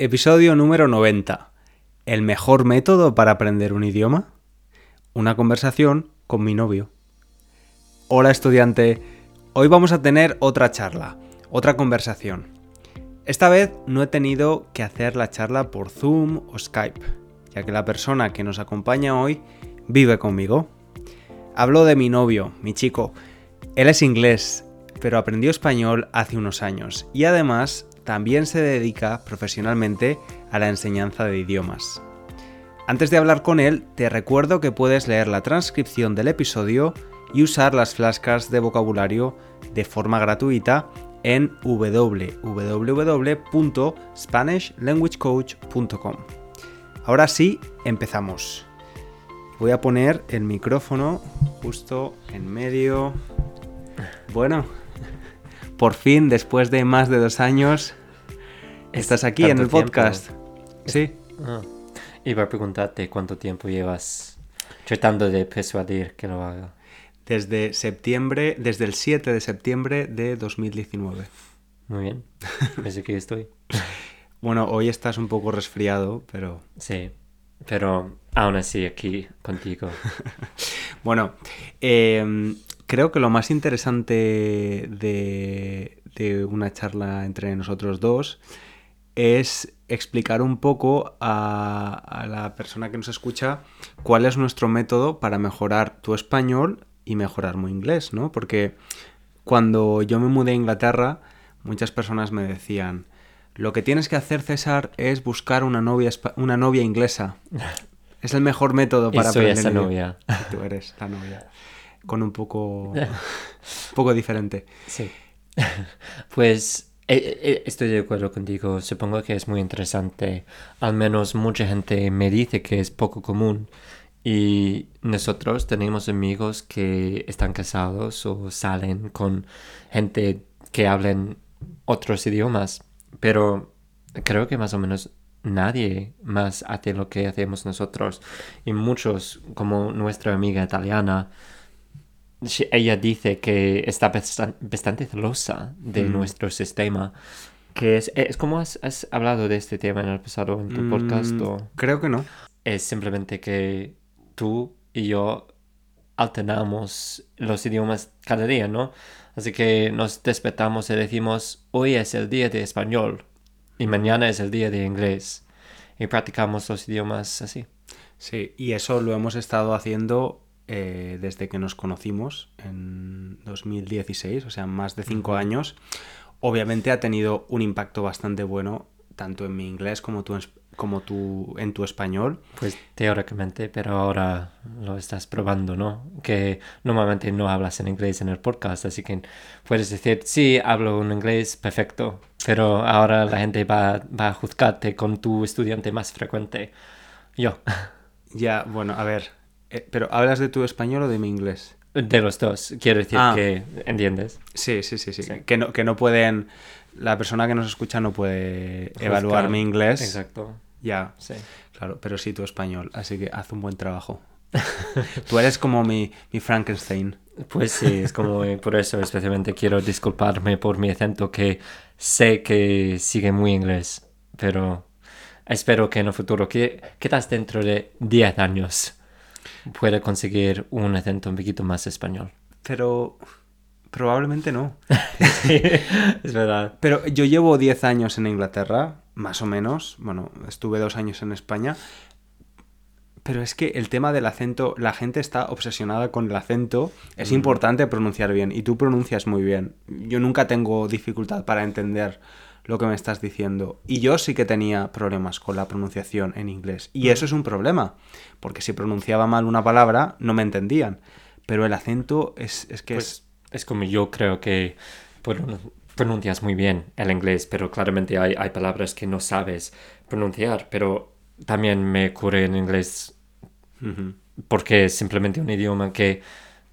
Episodio número 90. ¿El mejor método para aprender un idioma? Una conversación con mi novio. Hola estudiante, hoy vamos a tener otra charla, otra conversación. Esta vez no he tenido que hacer la charla por Zoom o Skype, ya que la persona que nos acompaña hoy vive conmigo. Hablo de mi novio, mi chico. Él es inglés, pero aprendió español hace unos años y además también se dedica profesionalmente a la enseñanza de idiomas. Antes de hablar con él, te recuerdo que puedes leer la transcripción del episodio y usar las flashcards de vocabulario de forma gratuita en www.spanishlanguagecoach.com. Ahora sí, empezamos. Voy a poner el micrófono justo en medio. Bueno, por fin, después de más de dos años, estás aquí en el podcast. Sí. Ah, iba a preguntarte cuánto tiempo llevas tratando de persuadir que lo haga. Desde septiembre, desde el 7 de septiembre de 2019. Muy bien. Desde que estoy. Bueno, hoy estás un poco resfriado, pero... Sí, pero aún así aquí contigo. bueno, eh, creo que lo más interesante de, de una charla entre nosotros dos es explicar un poco a, a, la persona que nos escucha cuál es nuestro método para mejorar tu español y mejorar mi inglés, ¿no? Porque cuando yo me mudé a Inglaterra, muchas personas me decían, lo que tienes que hacer, César, es buscar una novia, una novia inglesa. Es el mejor método para y soy aprender. esa novia. Tú eres la novia. Con un poco, un poco diferente. Sí. Pues eh, eh, estoy de acuerdo contigo. Supongo que es muy interesante. Al menos mucha gente me dice que es poco común. Y nosotros tenemos amigos que están casados o salen con gente que hablen otros idiomas. Pero creo que más o menos nadie más hace lo que hacemos nosotros. Y muchos, como nuestra amiga italiana, ella dice que está bastante celosa de mm. nuestro sistema. Que es, es como has, has, hablado de este tema en el pasado en tu mm, podcast. ¿o? Creo que no. Es simplemente que tú y yo alternamos los idiomas cada día, ¿no? Así que nos despertamos y decimos, hoy es el día de español y mañana es el día de inglés. Y practicamos los idiomas así. Sí, y eso lo hemos estado haciendo eh, desde que nos conocimos en 2016, o sea, más de cinco años. Obviamente ha tenido un impacto bastante bueno tanto en mi inglés como, tu, como tu, en tu español. Pues teóricamente, pero ahora lo estás probando, ¿no? Que normalmente no hablas en inglés en el podcast, así que puedes decir, sí, hablo un inglés perfecto, pero ahora la gente va, va a juzgarte con tu estudiante más frecuente. Yo. Ya, bueno, a ver, eh, pero ¿hablas de tu español o de mi inglés? De los dos, quiero decir ah. que entiendes. Sí, sí, sí, sí, sí. Que, no, que no pueden, la persona que nos escucha no puede evaluar mi inglés. Exacto. Ya, sí. Claro, pero sí tu español, así que haz un buen trabajo. Tú eres como mi, mi, Frankenstein. Pues sí, es como por eso especialmente quiero disculparme por mi acento que sé que sigue muy inglés, pero espero que en el futuro, que quizás dentro de 10 años, pueda conseguir un acento un poquito más español. Pero probablemente no. sí, es verdad. Pero yo llevo 10 años en Inglaterra, más o menos. Bueno, estuve dos años en España. Pero es que el tema del acento, la gente está obsesionada con el acento. Es mm. importante pronunciar bien y tú pronuncias muy bien. Yo nunca tengo dificultad para entender lo que me estás diciendo. Y yo sí que tenía problemas con la pronunciación en inglés. Y eso es un problema, porque si pronunciaba mal una palabra no me entendían. Pero el acento es, es que pues, es... Es como yo creo que pronuncias muy bien el inglés, pero claramente hay, hay palabras que no sabes pronunciar. Pero también me ocurre en inglés porque es simplemente un idioma que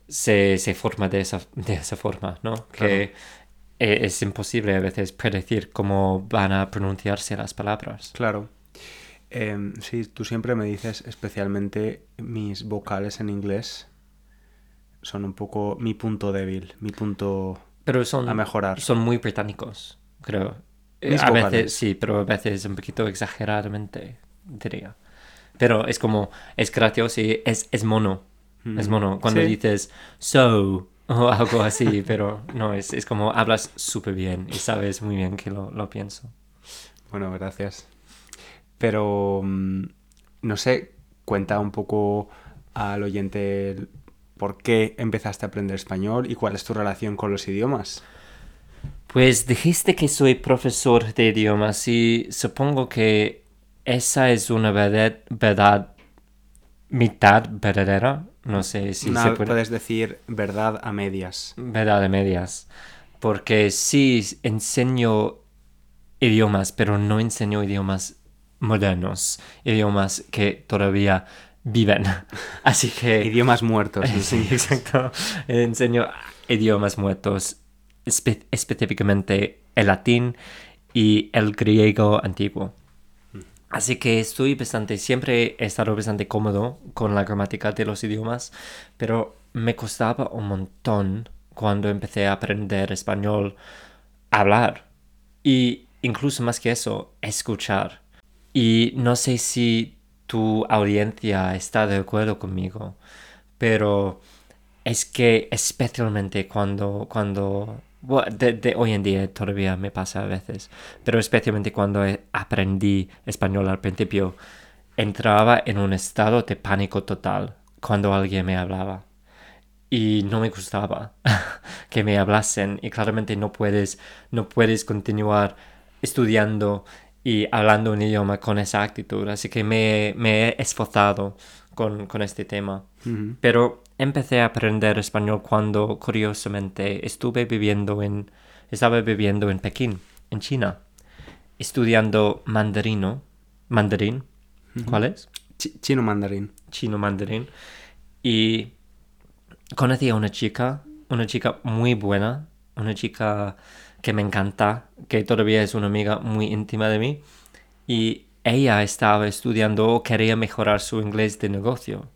se, se forma de esa, de esa forma, ¿no? Que e, es imposible a veces predecir cómo van a pronunciarse las palabras. Claro. Eh, sí, tú siempre me dices, especialmente mis vocales en inglés son un poco mi punto débil, mi punto Pero son, a mejorar. Son muy británicos, creo. Eh, Mis a vocales. veces sí, pero a veces un poquito exageradamente, diría. Pero es como, es gracioso y es, es mono. Es mono. Cuando Sí. dices so o algo así, pero no, es, es como hablas súper bien y sabes muy bien que lo, lo pienso. Bueno, gracias. Pero, mm, no sé, cuenta un poco al oyente por qué empezaste a aprender español y cuál es tu relación con los idiomas. Pues dijiste que soy profesor de idiomas y supongo que esa es una verdad, verdad mitad verdadera. No sé si Una- se puede... Puedes decir verdad a medias. Verdad de medias. Porque sí enseño idiomas, pero no enseño idiomas modernos, idiomas que todavía viven. Así que... Idiomas muertos. Sí, sí. exacto. Enseño idiomas muertos, espe- específicamente el latín y el griego antiguo. Así que estoy bastante, siempre he estado bastante cómodo con la gramática de los idiomas, pero me costaba un montón cuando empecé a aprender español hablar y incluso más que eso, escuchar. Y no sé si tu audiencia está de acuerdo conmigo, pero es que especialmente cuando, cuando, bueno, de, de hoy en día todavía me pasa a veces, pero especialmente cuando aprendí español al principio, entraba en un estado de pánico total cuando alguien me hablaba. Y no me gustaba que me hablasen y claramente no puedes, no puedes continuar estudiando y hablando un idioma con esa actitud. Así que me, me he esforzado con, con este tema. Pero empecé a aprender español cuando, curiosamente, estuve viviendo en, estaba viviendo en Pekín, en China, estudiando mandarino, mandarín, ¿cuál es? Chi- Chino mandarín. Chino mandarín. Y conocí a una chica, una chica muy buena, una chica que me encanta, que todavía es una amiga muy íntima de mí. Y ella estaba estudiando o quería mejorar su inglés de negocio.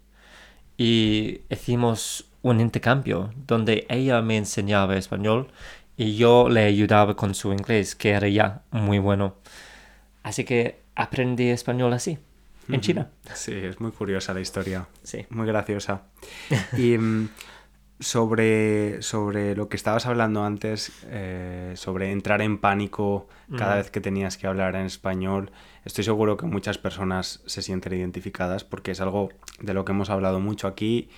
Y hicimos un intercambio donde ella me enseñaba español y yo le ayudaba con su inglés, que era ya muy bueno. Así que aprendí español así, en China. Sí, es muy curiosa la historia. Sí. Muy graciosa. Y mm, sobre, sobre lo que estabas hablando antes, eh, sobre entrar en pánico cada vez que tenías que hablar en español, estoy seguro que muchas personas se sienten identificadas porque es algo de lo que hemos hablado mucho aquí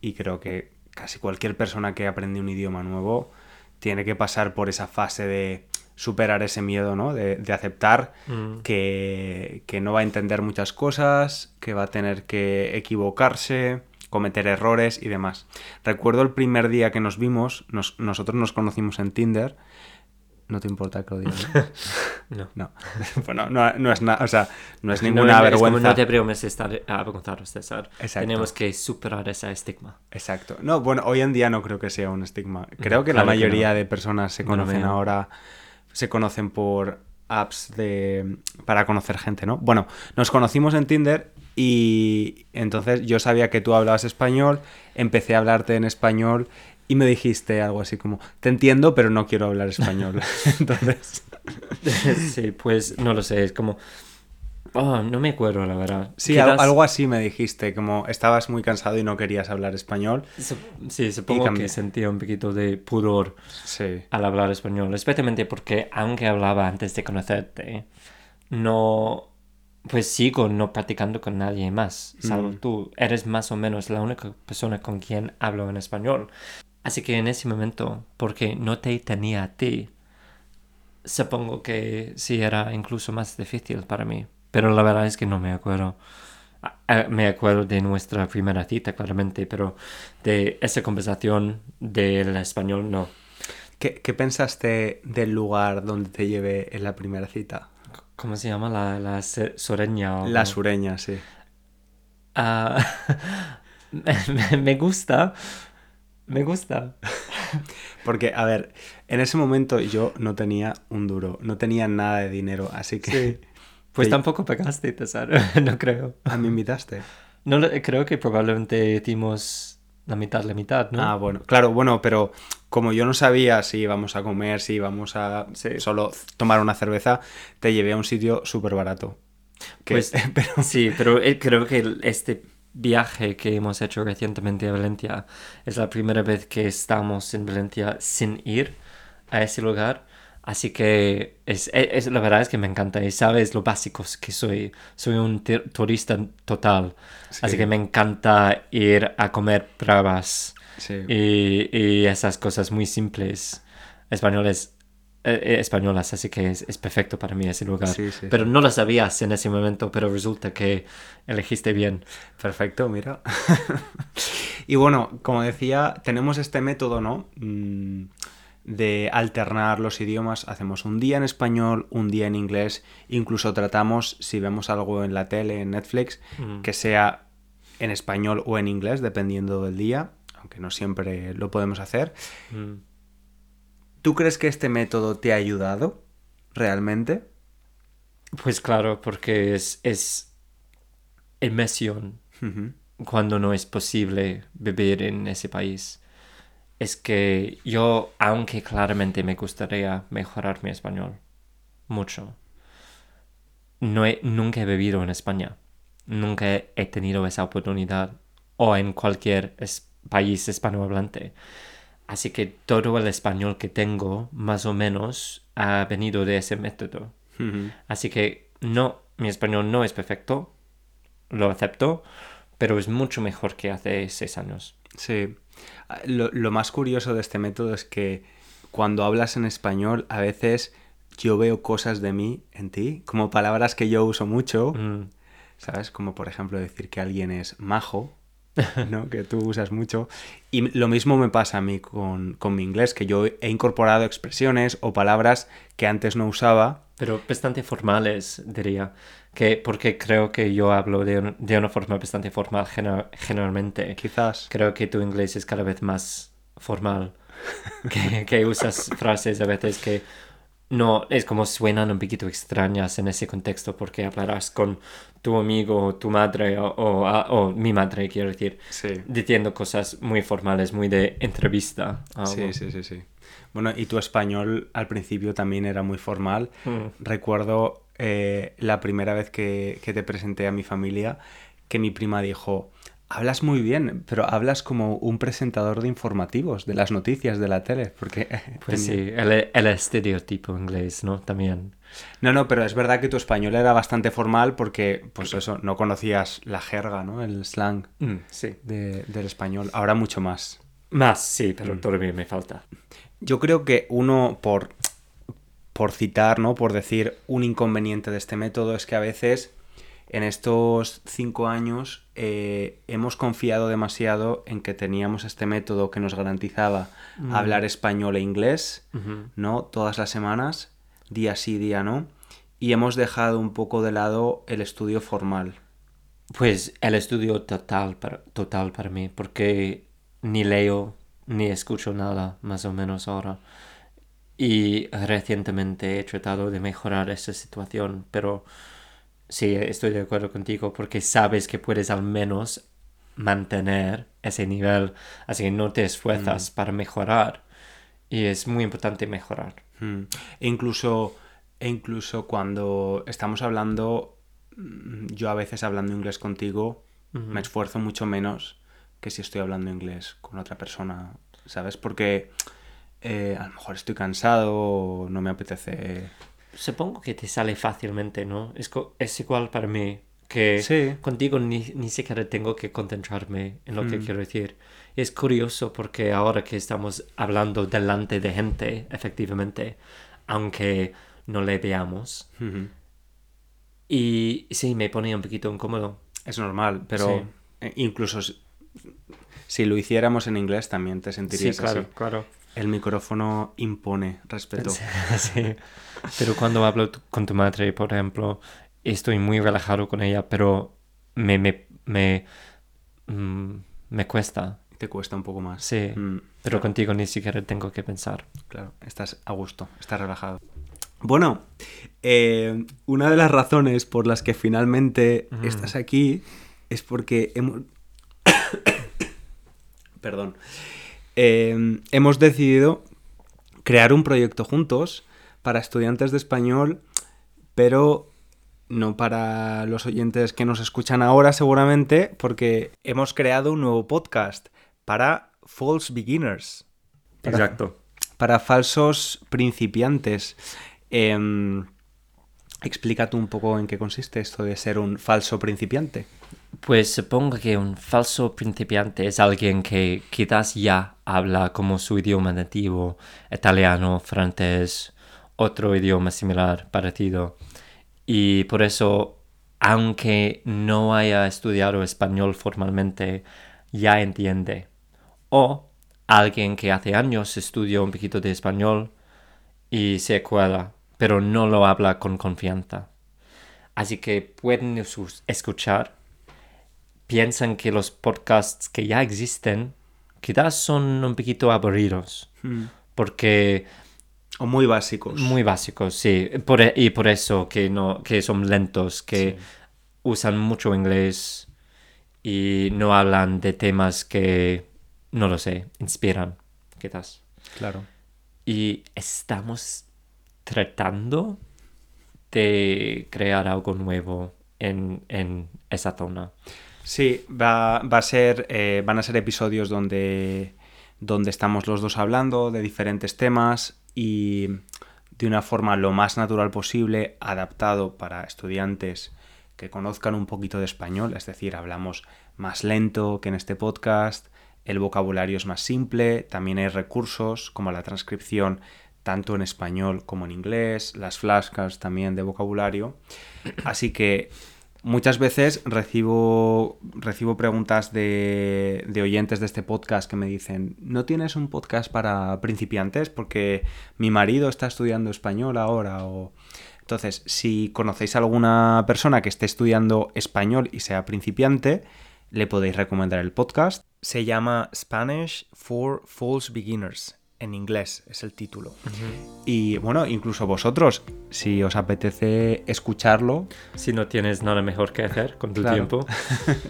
y creo que casi cualquier persona que aprende un idioma nuevo tiene que pasar por esa fase de superar ese miedo, ¿no? De, de aceptar Mm. que, que no va a entender muchas cosas, que va a tener que equivocarse, cometer errores y demás. Recuerdo el primer día que nos vimos, nos- nosotros nos conocimos en Tinder. No te importa que lo diga, ¿no? No. No. bueno, no, no es nada, o sea, no es No, ninguna es como vergüenza. no te preocupes estar avergonzado, César. Exacto. Tenemos que superar ese estigma. Exacto. No, bueno, hoy en día no creo que sea un estigma. Creo que claro la mayoría no. de personas se conocen ahora, se conocen por apps de para conocer gente, ¿no? Bueno, nos conocimos en Tinder y entonces yo sabía que tú hablabas español, empecé a hablarte en español y me dijiste algo así como, te entiendo, pero no quiero hablar español. entonces, sí, pues no lo sé, es como... Oh, no me acuerdo, la verdad. sí, Quizás- algo así me dijiste, como estabas muy cansado y no querías hablar español. Sí, supongo que sentía un poquito de pudor Sí. al hablar español, especialmente porque aunque hablaba antes de conocerte, no, pues sigo no practicando con nadie más, salvo Mm. tú. Eres más o menos la única persona con quien hablo en español. Así que en ese momento, porque no te tenía a ti, supongo que sí era incluso más difícil para mí. Pero la verdad es que no me acuerdo. Ah, ah, Me acuerdo de nuestra primera cita, claramente, pero de esa conversación del español no. ¿Qué, qué pensaste del lugar donde te llevé en la primera cita? ¿Cómo se llama? La, la sureña. o La sureña, sí. Ah, me, me gusta. Me gusta. Porque, a ver, en ese momento yo no tenía un duro, no tenía nada de dinero, así que... Pues tampoco pagaste, César. no creo. ¿A mí invitaste? No, creo que probablemente hicimos la mitad, la mitad, ¿no? Ah, bueno, claro, bueno, pero como yo no sabía si íbamos a comer, si íbamos a Sí. solo tomar una cerveza, te llevé a un sitio súper barato. Que- Pues pero, sí, pero eh, creo que este viaje que hemos hecho recientemente a Valencia es la primera vez que estamos en Valencia sin ir a ese lugar. Así que es, es- la verdad es que me encanta y sabes lo básicos que soy. Soy un turista total. Así Sí. que me encanta ir a comer bravas sí. y, y esas cosas muy simples españoles, eh, eh, españolas. Así que es, es perfecto para mí ese lugar. Sí, pero no lo sabías en ese momento, pero resulta que elegiste bien. Perfecto, mira. y bueno, como decía, tenemos este método, ¿no? Mm, De alternar los idiomas. Hacemos un día en español, un día en inglés. Incluso tratamos, si vemos algo en la tele, en Netflix, Mm. que sea en español o en inglés, dependiendo del día, aunque no siempre lo podemos hacer. Mm. ¿Tú crees que este método te ha ayudado realmente? Pues claro, porque es, es inmersión cuando no es posible vivir en ese país. Es que yo, aunque claramente me gustaría mejorar mi español, mucho, no he, nunca he vivido en España. Nunca he, tenido esa oportunidad o en cualquier es- país hispanohablante. Así que todo el español que tengo, más o menos, ha venido de ese método. Así que no, mi español no es perfecto, lo acepto, pero es mucho mejor que hace seis años. Sí. Ah, Lo, lo más curioso de este método es que cuando hablas en español, a veces yo veo cosas de mí en ti, como palabras que yo uso mucho, Mm, ¿sabes? Como por ejemplo decir que alguien es majo, ¿no? Que tú usas mucho. Y lo mismo me pasa a mí con, con mi inglés, que yo he incorporado expresiones o palabras que antes no usaba. Pero bastante formales, diría, que porque creo que yo hablo de, un- de una forma bastante formal gener- generalmente. Quizás. Creo que tu inglés es cada vez más formal, que, que usas frases a veces que no, es como suenan un poquito extrañas en ese contexto porque hablarás con tu amigo, tu madre o, o- o mi madre, quiero decir, Sí. diciendo cosas muy formales, muy de entrevista. Sí, sí, sí, sí. Bueno, y tu español al principio también era muy formal. Mm. Recuerdo eh, la primera vez que, que te presenté a mi familia que mi prima dijo, hablas muy bien, pero hablas como un presentador de informativos, de las noticias de la tele, porque... Pues sí, el, el estereotipo inglés, ¿no? También. No, no, pero es verdad que tu español era bastante formal porque, pues eso, no conocías la jerga, ¿no? El slang Mm, sí. de- del español. Ahora mucho más. Más, sí, pero Mm. todavía me falta. Yo creo que uno, por, por citar, ¿no? Por decir un inconveniente de este método, es que a veces en estos cinco años eh, hemos confiado demasiado en que teníamos este método que nos garantizaba hablar español e inglés. ¿no? Todas las semanas, día sí, día no. Y hemos dejado un poco de lado el estudio formal. Pues el estudio total para, total para mí, porque ni leo ni escucho nada, más o menos ahora. Y recientemente he tratado de mejorar esa situación, pero sí, estoy de acuerdo contigo, porque sabes que puedes al menos mantener ese nivel, así que no te esfuerzas para mejorar. Y es muy importante mejorar. Mm. E incluso, e incluso cuando estamos hablando, mm, yo a veces hablando inglés contigo, me esfuerzo mucho menos que si estoy hablando inglés con otra persona, ¿sabes? Porque eh, a lo mejor estoy cansado o no me apetece... Supongo que te sale fácilmente, ¿no? Es, es igual para mí, que Sí. contigo ni, ni siquiera tengo que concentrarme en lo que Mm. quiero decir. Y es curioso porque ahora que estamos hablando delante de gente, efectivamente, aunque no le veamos, Ujú. y sí, me pone un poquito incómodo. Es normal, pero Sí. eh, incluso si, lo hiciéramos en inglés también te Sí, sentirías claro, así. claro. El micrófono impone respeto. Sí. Pero cuando hablo con tu madre, por ejemplo, estoy muy relajado con ella, pero me, me, me, mm, me cuesta. Te cuesta un poco más. Sí. Mm. Pero contigo ni siquiera tengo que pensar. Claro, estás a gusto, estás relajado. Bueno, eh, una de las razones por las que finalmente estás aquí es porque hemos... Perdón. Eh, hemos decidido crear un proyecto juntos para estudiantes de español, pero no para los oyentes que nos escuchan ahora seguramente, porque hemos creado un nuevo podcast para false beginners. Para, Exacto. Para falsos principiantes. Eh, explica tú un poco en qué consiste esto de ser un falso principiante. Pues supongo que un falso principiante es alguien que quizás ya habla como su idioma nativo, italiano, francés, otro idioma similar, parecido. Y por eso, aunque no haya estudiado español formalmente, ya entiende. O alguien que hace años estudió un poquito de español y se acuerda, pero no lo habla con confianza. Así que pueden escuchar piensan que los podcasts que ya existen quizás son un poquito aburridos. Hmm. Porque... O muy básicos. Muy básicos, sí. Por, e, y por eso que, no, que son lentos, que sí. usan mucho inglés y no hablan de temas que, no lo sé, inspiran, quizás. Claro. Y estamos tratando de crear algo nuevo en, en esa zona. Sí, va, va a ser, eh, van a ser episodios donde, donde estamos los dos hablando de diferentes temas y de una forma lo más natural posible, adaptado para estudiantes que conozcan un poquito de español, es decir, hablamos más lento que en este podcast, el vocabulario es más simple, también hay recursos como la transcripción tanto en español como en inglés, las flashcards también de vocabulario, así que Muchas veces recibo, recibo preguntas de, de, oyentes de este podcast que me dicen, ¿no tienes un podcast para principiantes? Porque mi marido está estudiando español ahora. O... Entonces, si conocéis a alguna persona que esté estudiando español y sea principiante, le podéis recomendar el podcast. Se llama Spanish for False Beginners en inglés es el título. Uh -huh. Y bueno, incluso vosotros, si os apetece escucharlo. Si no tienes nada mejor que hacer con tu claro. tiempo.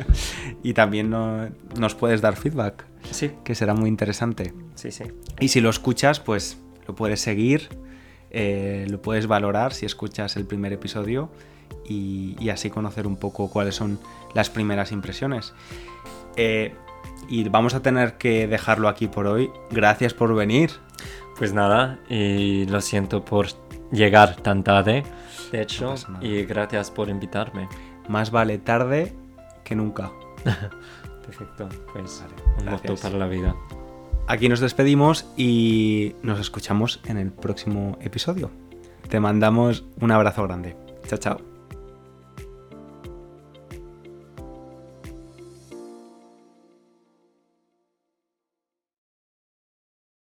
y también no, nos puedes dar feedback. Sí. Que será muy interesante. Sí, sí. Y si lo escuchas, pues lo puedes seguir, eh, lo puedes valorar si escuchas el primer episodio y, y, así conocer un poco cuáles son las primeras impresiones. Eh, y vamos a tener que dejarlo aquí por hoy. Gracias por venir. Pues nada, y lo siento por llegar tan tarde, de hecho, no y gracias por invitarme. Más vale tarde que nunca. Perfecto, pues vale, un moto para la vida. Aquí nos despedimos y nos escuchamos en el próximo episodio. Te mandamos un abrazo grande. Chao, chao.